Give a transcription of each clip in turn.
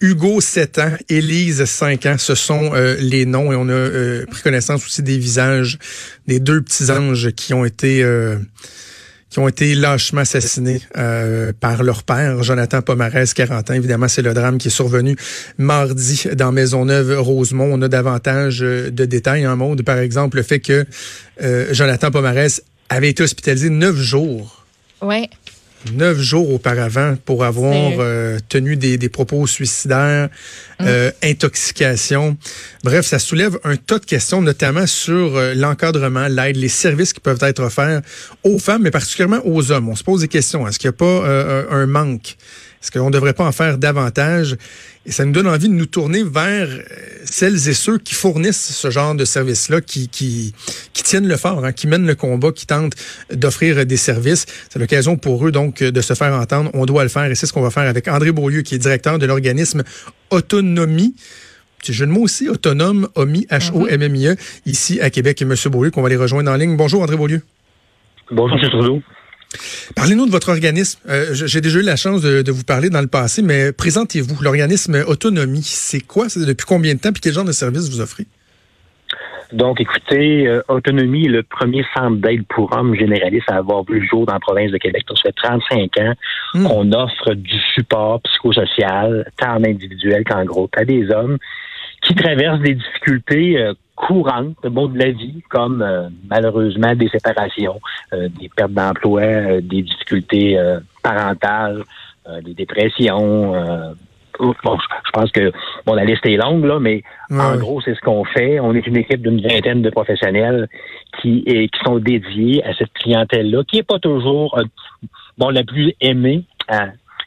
Hugo, 7 ans, Élise, 5 ans, ce sont euh, les noms et on a euh, pris connaissance aussi des visages des deux petits anges qui ont été euh, qui ont été lâchement assassinés par leur père, Jonathan Pomarez, 40 ans. Évidemment, c'est le drame qui est survenu mardi dans Maisonneuve-Rosemont. On a davantage de détails en monde. Par exemple, le fait que Jonathan Pomarez avait été hospitalisé neuf jours. Ouais neuf jours auparavant pour avoir euh, tenu des, des, propos suicidaires, mm. euh, intoxication. Bref, ça soulève un tas de questions, notamment sur euh, l'encadrement, l'aide, les services qui peuvent être offerts aux femmes, mais particulièrement aux hommes. On se pose des questions. Est-ce qu'il n'y a pas un manque? Est-ce qu'on ne devrait pas en faire davantage? Et ça nous donne envie de nous tourner vers euh, celles et ceux qui fournissent ce genre de services-là, qui, qui, qui tiennent le fort, hein, qui mènent le combat, qui tentent d'offrir des services. C'est l'occasion pour eux donc de se faire entendre. On doit le faire et c'est ce qu'on va faire avec André Beaulieu, qui est directeur de l'organisme Autonomie. Petit jeu de mots aussi, autonome, OMI, H-O-M-M-I-E, ici à Québec. Et M. Beaulieu, qu'on va les rejoindre en ligne. Bonjour, André Beaulieu. Bonjour, M. Trudeau. Parlez-nous de votre organisme. Euh, J'ai déjà eu la chance de, de, vous parler dans le passé, mais présentez-vous. L'organisme Autonomie, c'est quoi? C'est depuis combien de temps? Puis quel genre de service vous offrez? Donc, écoutez, euh, Autonomie est le premier centre d'aide pour hommes généraliste à avoir vu le jour dans la province de Québec. Donc, ça fait 35 ans hmm. qu'on offre du support psychosocial, tant en individuel qu'en groupe, à des hommes qui traversent des difficultés euh, courantes bon, de la vie, comme euh, malheureusement des séparations, euh, des pertes d'emploi, euh, des difficultés parentales, des dépressions. Bon, je pense que bon, la liste est longue, là, mais en gros, c'est ce qu'on fait. On est une équipe d'une vingtaine de professionnels qui, qui sont dédiés à cette clientèle-là, qui n'est pas toujours bon la plus aimée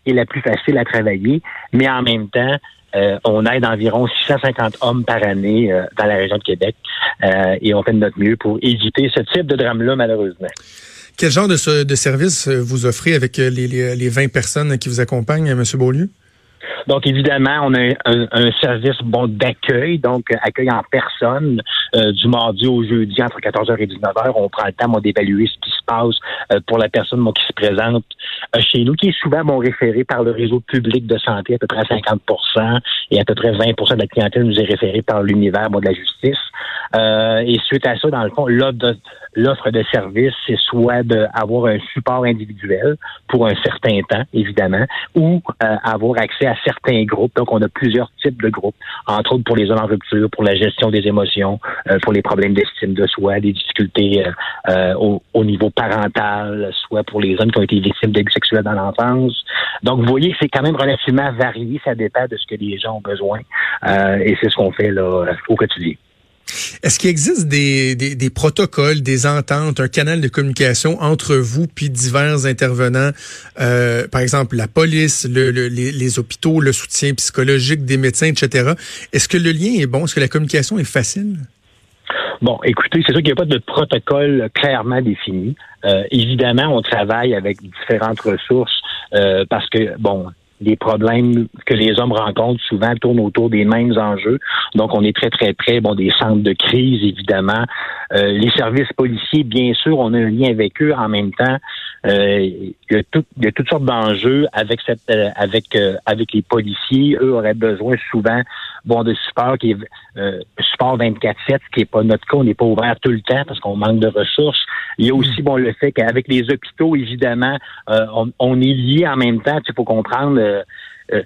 et la plus facile à travailler, mais en même temps, euh, on aide environ 650 hommes par année euh, dans la région de Québec euh, et on fait de notre mieux pour éviter ce type de drame-là, malheureusement. Quel genre de, de service vous offrez avec les, les, les 20 personnes qui vous accompagnent, M. Beaulieu? Donc, évidemment, on a un, service bon d'accueil, donc accueil en personne euh, du mardi au jeudi entre 14h et 19h. On prend le temps d'évaluer ce qui se passe euh, pour la personne qui se présente euh, chez nous, qui est souvent bon, référé par le réseau public de santé, à peu près 50% et à peu près 20% de la clientèle nous est référée par l'univers de la justice. et suite à ça, dans le fond, l'offre de, l'offre de service, c'est soit d'avoir un support individuel pour un certain temps, évidemment, ou avoir accès à certains Donc, on a plusieurs types de groupes, entre autres pour les zones en rupture, pour la gestion des émotions, euh, pour les problèmes d'estime de soi, des difficultés euh, euh, au, au, niveau parental, soit pour les hommes qui ont été victimes d'abus sexuels dans l'enfance. Donc, vous voyez, c'est quand même relativement varié. Ça dépend de ce que les gens ont besoin. et c'est ce qu'on fait là au quotidien. Est-ce qu'il existe des, des, protocoles, des ententes, un canal de communication entre vous puis divers intervenants, euh, par exemple la police, le, les, les, hôpitaux, le soutien psychologique des médecins, etc. Est-ce que le lien est bon? Est-ce que la communication est facile? Bon, écoutez, c'est sûr qu'il n'y a pas de protocole clairement défini. Euh, évidemment, on travaille avec différentes ressources euh, parce que, bon, les problèmes que les hommes rencontrent souvent tournent autour des mêmes enjeux. Donc, on est très, très près bon, des centres de crise, évidemment. Euh, les services policiers, bien sûr, on a un lien avec eux. En même temps, euh, il, y a tout, il, y a toutes sortes d'enjeux avec cette, euh, avec, avec les policiers. Eux auraient besoin souvent bon de support qui est support 24/7, ce qui n'est pas notre cas. On n'est pas ouvert tout le temps parce qu'on manque de ressources. Il y a aussi bon le fait qu'avec les hôpitaux, évidemment, on, on, est lié en même temps. Il faut comprendre euh, euh,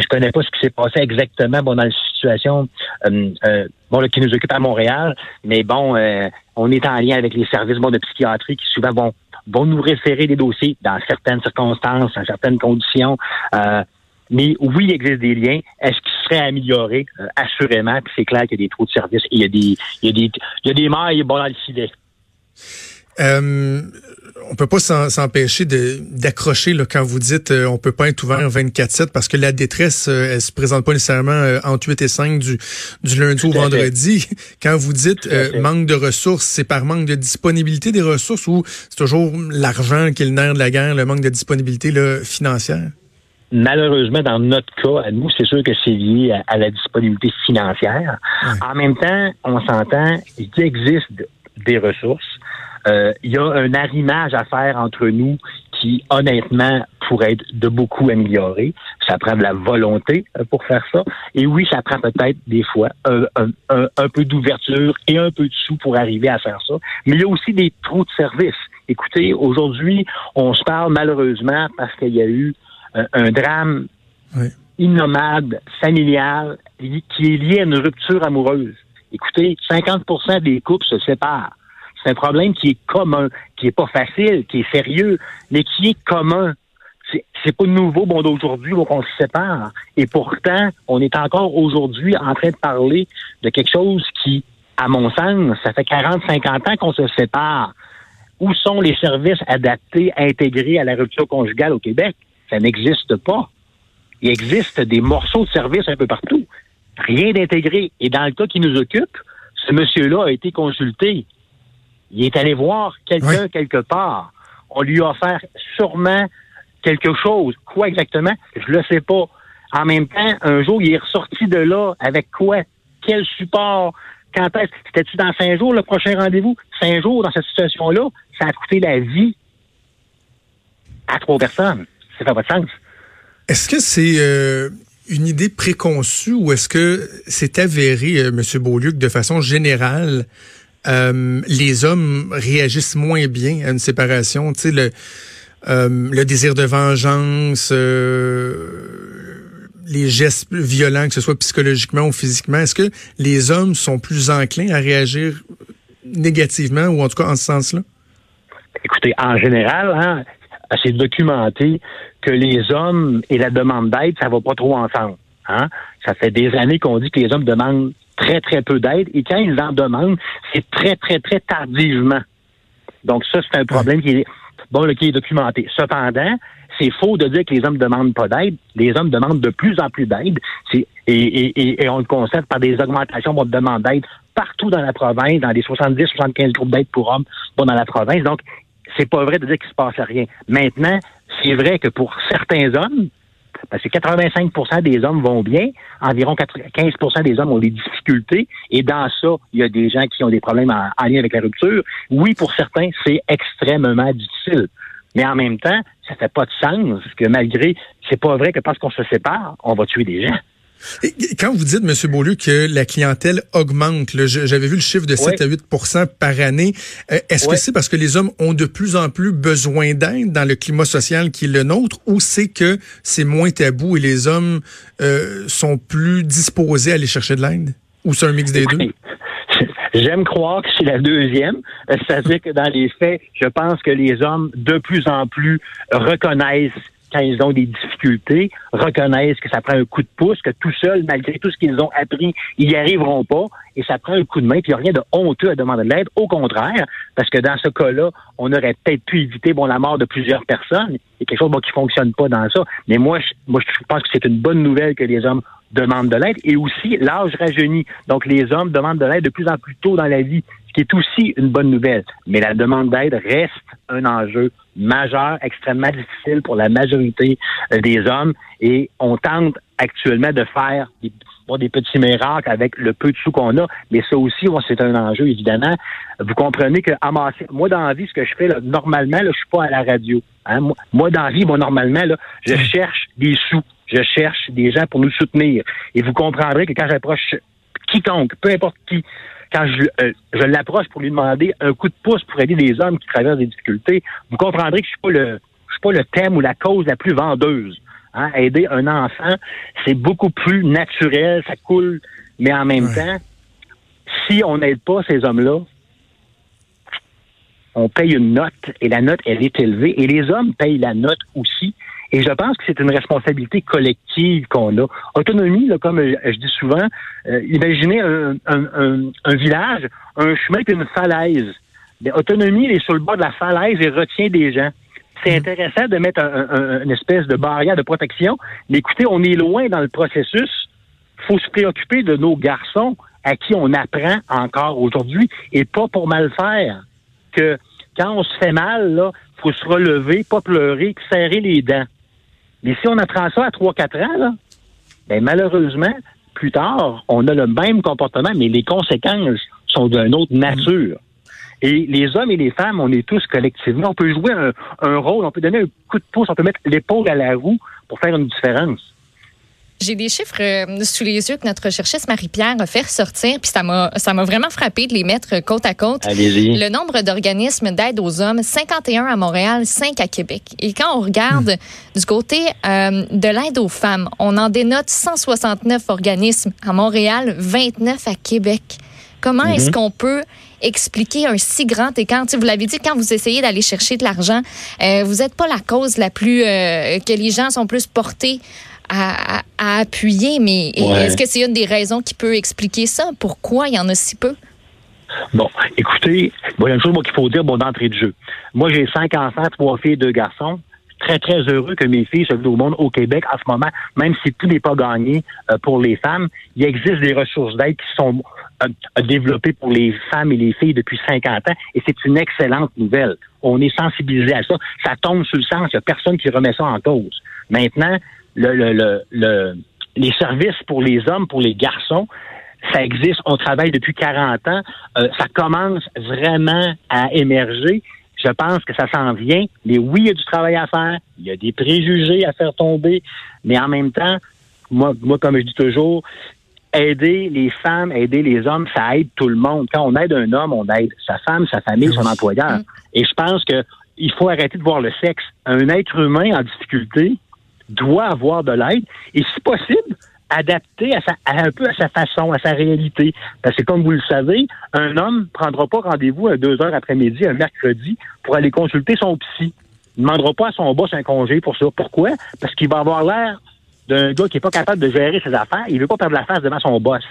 je connais pas ce qui s'est passé exactement dans la situation euh, euh, bon, qui nous occupe à Montréal, mais bon, on est en lien avec les services de psychiatrie qui souvent vont, vont nous référer des dossiers dans certaines circonstances, dans certaines conditions. mais oui, il existe des liens. Est-ce qu'ils seraient améliorés? assurément. Puis c'est clair qu'il y a des trous de services. Il y a des, il y a des, il y a des mailles bon, dans le filet. Euh, on peut pas s'empêcher d'accrocher quand vous dites euh, on peut pas être ouvert 24/7 parce que la détresse euh, elle se présente pas nécessairement euh, entre 8 et 5 du, du lundi au vendredi. Quand vous dites manque de ressources, c'est par manque de disponibilité des ressources ou c'est toujours l'argent qui est le nerf de la guerre, le manque de disponibilité là, financière? Malheureusement, dans notre cas, à nous, c'est sûr que c'est lié à, la disponibilité financière. En même temps, on s'entend, il existe des ressources. Euh, il y a un arrimage à faire entre nous qui, honnêtement, pourrait être de beaucoup amélioré. Ça prend de la volonté euh, pour faire ça. Et oui, ça prend peut-être des fois un, un peu d'ouverture et un peu de sous pour arriver à faire ça. Mais il y a aussi des trous de service. Écoutez, aujourd'hui, on se parle malheureusement parce qu'il y a eu euh, un drame innommable, familial, qui est lié à une rupture amoureuse. Écoutez, 50% des couples se séparent. C'est un problème qui est commun, qui est pas facile, qui est sérieux, mais qui est commun. C'est pas nouveau, bon, d'aujourd'hui, qu'on se sépare. Et pourtant, on est encore aujourd'hui en train de parler de quelque chose qui, à mon sens, ça fait 40, 50 ans qu'on se sépare. Où sont les services adaptés, intégrés à la rupture conjugale au Québec? Ça n'existe pas. Il existe des morceaux de services un peu partout. Rien d'intégré. Et dans le cas qui nous occupe, ce monsieur-là a été consulté. Il est allé voir quelqu'un quelque part. On lui a offert sûrement quelque chose. Quoi exactement? Je le sais pas. En même temps, un jour, il est ressorti de là avec quoi? Quel support? Quand est-ce? C'était-tu dans cinq jours le prochain rendez-vous? Cinq jours dans cette situation-là, ça a coûté la vie à trois personnes. Ça fait pas de sens. Est-ce que c'est euh, une idée préconçue ou est-ce que c'est avéré, euh, M. Beaulieu, de façon générale, euh, les hommes réagissent moins bien à une séparation. Tu sais, le, euh, le désir de vengeance, euh, les gestes violents, que ce soit psychologiquement ou physiquement. Est-ce que les hommes sont plus enclins à réagir négativement ou en tout cas en ce sens-là? Écoutez, en général, hein, c'est documenté que les hommes et la demande d'aide, ça va pas trop ensemble. Hein? Ça fait des années qu'on dit que les hommes demandent très, très peu d'aide. Et quand ils en demandent, c'est très, très, très tardivement. Donc ça, c'est un problème qui est, bon, qui est documenté. Cependant, c'est faux de dire que les hommes ne demandent pas d'aide. Les hommes demandent de plus en plus d'aide. Et, on le constate par des augmentations de demande d'aide partout dans la province, dans les 70-75 groupes d'aide pour hommes dans la province. Donc, c'est pas vrai de dire qu'il se passe rien. Maintenant, c'est vrai que pour certains hommes, parce que 85% des hommes vont bien, environ 15% des hommes ont des difficultés, et dans ça, il y a des gens qui ont des problèmes en, lien avec la rupture. Oui, pour certains, c'est extrêmement difficile. Mais en même temps, ça fait pas de sens que malgré, c'est pas vrai que parce qu'on se sépare, on va tuer des gens. Quand vous dites, M. Beaulieu, que la clientèle augmente, j'avais vu le chiffre de 7 à 8 par année, euh, est-ce que c'est parce que les hommes ont de plus en plus besoin d'aide dans le climat social qui est le nôtre ou c'est que c'est moins tabou et les hommes euh, sont plus disposés à aller chercher de l'aide? Ou c'est un mix des deux? J'aime croire que c'est la deuxième. C'est-à-dire que dans les faits, je pense que les hommes de plus en plus reconnaissent quand ils ont des difficultés, reconnaissent que ça prend un coup de pouce, que tout seul, malgré tout ce qu'ils ont appris, ils n'y arriveront pas, et ça prend un coup de main, puis il n'y a rien de honteux à demander de l'aide. Au contraire, parce que dans ce cas-là, on aurait peut-être pu éviter bon, la mort de plusieurs personnes. A quelque chose bon, qui fonctionne pas dans ça. Mais moi, je, moi, je pense que c'est une bonne nouvelle que les hommes demandent de l'aide. Et aussi, l'âge rajeunit. Donc, les hommes demandent de l'aide de plus en plus tôt dans la vie, qui est aussi une bonne nouvelle. Mais la demande d'aide reste un enjeu majeur, extrêmement difficile pour la majorité euh, des hommes. Et on tente actuellement de faire des, des petits miracles avec le peu de sous qu'on a, mais ça aussi, c'est un enjeu, évidemment. Vous comprenez que amasser, moi, dans la vie, ce que je fais, là, normalement, là, je suis pas à la radio. Hein. Moi, dans la vie, moi, normalement, là, je cherche des sous. Je cherche des gens pour nous soutenir. Et vous comprendrez que quand j'approche quiconque, peu importe qui, quand je, euh, je l'approche pour lui demander un coup de pouce pour aider des hommes qui traversent des difficultés, vous comprendrez que je suis pas le je suis pas le thème ou la cause la plus vendeuse. Hein? Aider un enfant, c'est beaucoup plus naturel, ça coule, mais en même temps, si on n'aide pas ces hommes-là, on paye une note et la note, elle est élevée et les hommes payent la note aussi. Et je pense que c'est une responsabilité collective qu'on a. Autonomie, là, comme je dis souvent, euh, imaginez un, un, un, village, un chemin et une falaise. Ben, autonomie, il est sur le bord de la falaise et retient des gens. C'est Mhm. intéressant de mettre un- un- une espèce de barrière de protection, mais écoutez, on est loin dans le processus. faut se préoccuper de nos garçons à qui on apprend encore aujourd'hui et pas pour mal faire. Que quand on se fait mal, là, faut se relever, pas pleurer, puis serrer les dents. Mais si on apprend ça à 3-4 ans, là, ben malheureusement, plus tard, on a le même comportement, mais les conséquences sont d'une autre nature. Et les hommes et les femmes, on est tous collectivement, on peut jouer un, un rôle, on peut donner un coup de pouce, on peut mettre l'épaule à la roue pour faire une différence. J'ai des chiffres euh, sous les yeux que notre chercheuse Marie-Pierre a fait ressortir, puis ça m'a ça m'a vraiment frappé de les mettre côte à côte. Allez-y. Le nombre d'organismes d'aide aux hommes, 51 à Montréal, 5 à Québec. Et quand on regarde du côté euh, de l'aide aux femmes, on en dénote 169 organismes à Montréal, 29 à Québec. Comment est-ce qu'on peut expliquer un si grand écart? Tu sais, vous l'avez dit, quand vous essayez d'aller chercher de l'argent, euh, vous n'êtes pas la cause la plus... euh, que les gens sont plus portés à, appuyer, mais Ouais. est-ce que c'est une des raisons qui peut expliquer ça? Pourquoi il y en a si peu? Bon, écoutez, bon, il y a une chose qu'il faut dire bon, d'entrée de jeu. Moi, j'ai cinq enfants, trois filles, deux garçons. Très, très heureux que mes filles se vivent au monde au Québec en ce moment, même si tout n'est pas gagné euh, pour les femmes. Il existe des ressources d'aide qui sont euh, développées pour les femmes et les filles depuis 50 ans, et c'est une excellente nouvelle. On est sensibilisé à ça. Ça tombe sur le sens. Il n'y a personne qui remet ça en cause. Maintenant, le, le, le, le- les services pour les hommes, pour les garçons, ça existe, on travaille depuis 40 ans, Euh, ça commence vraiment à émerger. Je pense que ça s'en vient, mais oui, il y a du travail à faire, il y a des préjugés à faire tomber, mais en même temps, moi, moi comme je dis toujours, aider les femmes, aider les hommes, ça aide tout le monde. Quand on aide un homme, on aide sa femme, sa famille, son employeur. Et je pense que il faut arrêter de voir le sexe. Un être humain en difficulté doit avoir de l'aide et, si possible, adapter à sa, à un peu à sa façon, à sa réalité. Parce que, comme vous le savez, un homme prendra pas rendez-vous à deux heures après-midi, un mercredi, pour aller consulter son psy. Il ne demandera pas à son boss un congé pour ça. Pourquoi? Parce qu'il va avoir l'air d'un gars qui est pas capable de gérer ses affaires. Il veut pas perdre la face devant son boss.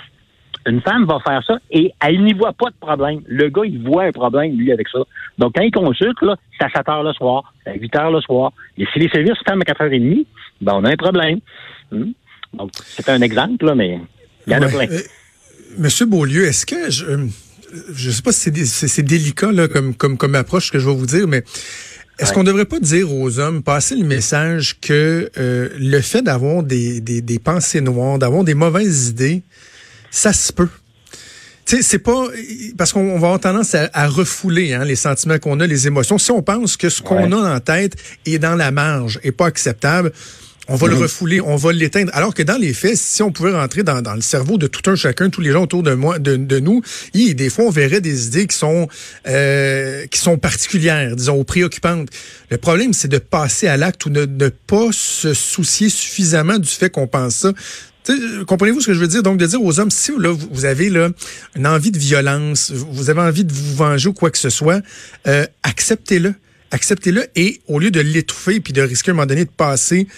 Une femme va faire ça et elle n'y voit pas de problème. Le gars, il voit un problème, lui, avec ça. Donc, quand il consulte, là, c'est à 7 heures le soir, c'est à 8 heures le soir. Et si les services ferment à 4h30, ben, on a un problème. Hmm? Donc, c'est un exemple, là, mais il y en a plein. Euh, Monsieur Beaulieu, est-ce que je euh, je sais pas si c'est dé- c'est c'est délicat là, comme, comme, comme approche que je vais vous dire, mais est-ce Ouais. qu'on devrait pas dire aux hommes, passer le message que euh, le fait d'avoir des, des, des pensées noires, d'avoir des mauvaises idées, ça se peut? Tu sais, c'est pas parce qu'on on va avoir tendance à, à refouler hein, les sentiments qu'on a, les émotions. Si on pense que ce qu'on Ouais. a en tête est dans la marge et pas acceptable, on va le Mhm. refouler, on va l'éteindre. Alors que dans les faits, si on pouvait rentrer dans, dans le cerveau de tout un chacun, tous les gens autour de moi, de, de nous, hi, des fois on verrait des idées qui sont euh, qui sont particulières, disons, ou préoccupantes. Le problème, c'est de passer à l'acte ou de ne pas se soucier suffisamment du fait qu'on pense ça. Sais, Comprenez-vous ce que je veux dire? Donc, de dire aux hommes, si là, vous avez là, une envie de violence, vous avez envie de vous venger ou quoi que ce soit, euh, acceptez-le. Acceptez-le et au lieu de l'étouffer puis de risquer à un moment donné de passer, euh,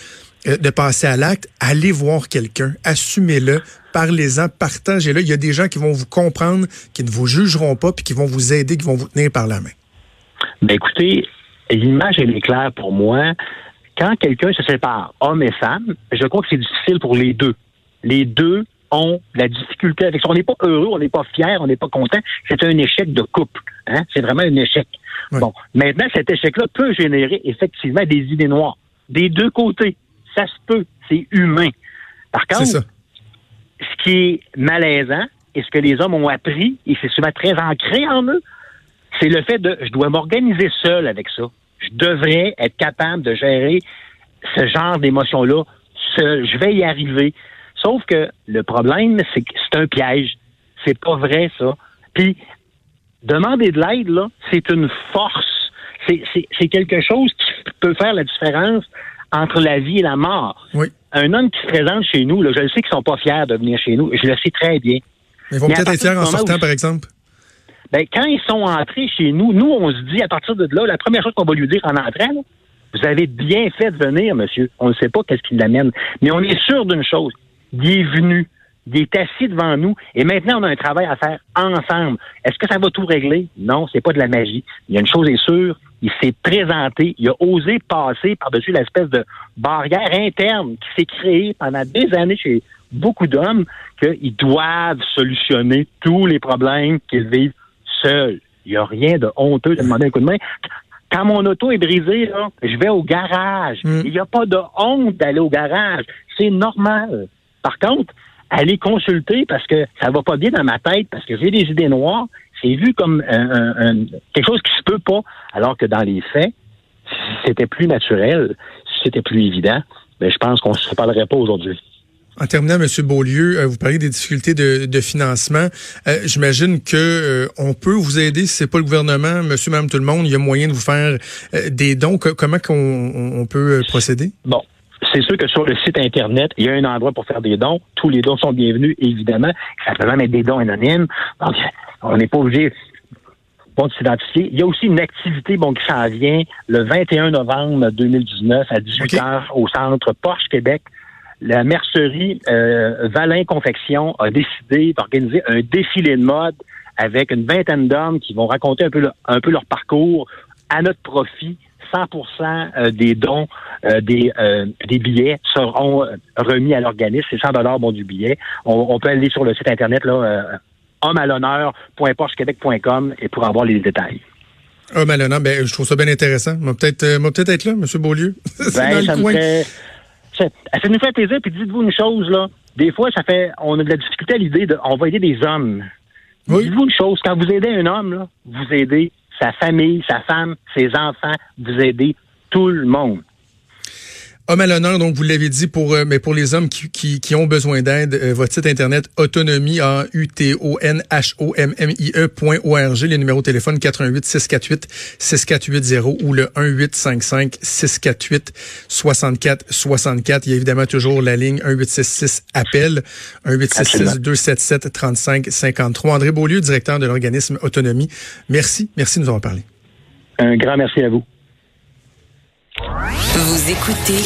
de passer à l'acte, allez voir quelqu'un, assumez-le, parlez-en, partagez-le. Il y a des gens qui vont vous comprendre, qui ne vous jugeront pas puis qui vont vous aider, qui vont vous tenir par la main. Ben écoutez, l'image, elle est claire pour moi. Quand quelqu'un se sépare, homme et femme, je crois que c'est difficile pour les deux. Les deux ont de la difficulté avec ça. On n'est pas heureux, on n'est pas fier, on n'est pas content. C'est un échec de couple. Hein? C'est vraiment un échec. Bon, maintenant, cet échec-là peut générer effectivement des idées noires. Des deux côtés. Ça se peut. C'est humain. Par contre, ça. ce qui est malaisant et ce que les hommes ont appris, et c'est souvent très ancré en eux, c'est le fait de je dois m'organiser seul avec ça. Je devrais être capable de gérer ce genre d'émotions-là seul. Je vais y arriver. Sauf que le problème, c'est que c'est un piège. C'est pas vrai, ça. Puis, demander de l'aide, là, c'est une force. C'est quelque chose qui peut faire la différence entre la vie et la mort. Oui. Un homme qui se présente chez nous, là, je le sais qu'ils sont pas fiers de venir chez nous. Je le sais très bien. Ils vont peut-être être fiers en sortant, où- par exemple. Ben, quand ils sont entrés chez nous, nous, on se dit, à partir de là, la première chose qu'on va lui dire en entrant, là, vous avez bien fait de venir, monsieur. On ne sait pas qu'est-ce qui l'amène. Mais on est sûr d'une chose. Il est venu. Il est assis devant nous et maintenant on a un travail à faire ensemble. Est-ce que ça va tout régler? Non, c'est pas de la magie. Il y a une chose est sûre, il s'est présenté, il a osé passer par-dessus l'espèce de barrière interne qui s'est créée pendant des années chez beaucoup d'hommes qu'ils doivent solutionner tous les problèmes qu'ils vivent seuls. Il n'y a rien de honteux de demander un coup de main. Quand mon auto est brisée, là, je vais au garage. Mm. Il n'y a pas de honte d'aller au garage. C'est normal. Par contre, aller consulter parce que ça va pas bien dans ma tête, parce que j'ai des idées noires, c'est vu comme un- un- un- quelque chose qui se peut pas, alors que dans les faits, si c'était plus naturel, si c'était plus évident, ben, je pense qu'on ne se parlerait pas aujourd'hui. En terminant, M. Beaulieu, euh, vous parlez des difficultés de, de financement. Euh, J'imagine que euh, on peut vous aider si c'est pas le gouvernement, monsieur, madame, tout le monde. Il y a moyen de vous faire euh, des dons. Co- comment qu'on on- peut euh, procéder? Bon, c'est sûr que sur le site Internet, il y a un endroit pour faire des dons. Tous les dons sont bienvenus, évidemment. Ça peut même être des dons anonymes. Donc, on n'est pas obligé bon, de s'identifier. Il y a aussi une activité bon, qui s'en vient le 21 novembre 2019 à 18h au centre Porsche Québec. La mercerie euh, Valin Confection a décidé d'organiser un défilé de mode avec une vingtaine d'hommes qui vont raconter un peu, le- un peu leur parcours à notre profit. 100% euh, des dons euh, des, euh, des billets seront remis à l'organisme. C'est 100 dollars bon du billet. On, on peut aller sur le site internet là, euh, hommealhonneur.porchequebec.com et pour avoir les détails. Ah, Malona, ben, je trouve ça bien intéressant. Moi, peut-être, peut-être être là, monsieur Beaulieu. Ben, ça fait, nous fait plaisir. Puis dites-vous une chose là. Des fois, ça fait, on a de la difficulté à l'idée de, on va aider des hommes. Oui. Dites-vous une chose. Quand vous aidez un homme, là, vous aidez sa famille, sa femme, ses enfants. Vous aidez tout le monde. Homme à l'honneur, donc vous l'avez dit, pour, euh, mais pour les hommes qui, qui, qui ont besoin d'aide, euh, votre site internet autonomie, a u t o n h o m m i -E point .org, les numéros de téléphone 88 648 6480 ou le 1855 648 64 64. Il y a évidemment toujours la ligne 1866 appel 1866 277 35 53. André Beaulieu, directeur de l'organisme Autonomie. Merci, merci de nous avoir parlé. Un grand merci à vous. Vous écoutez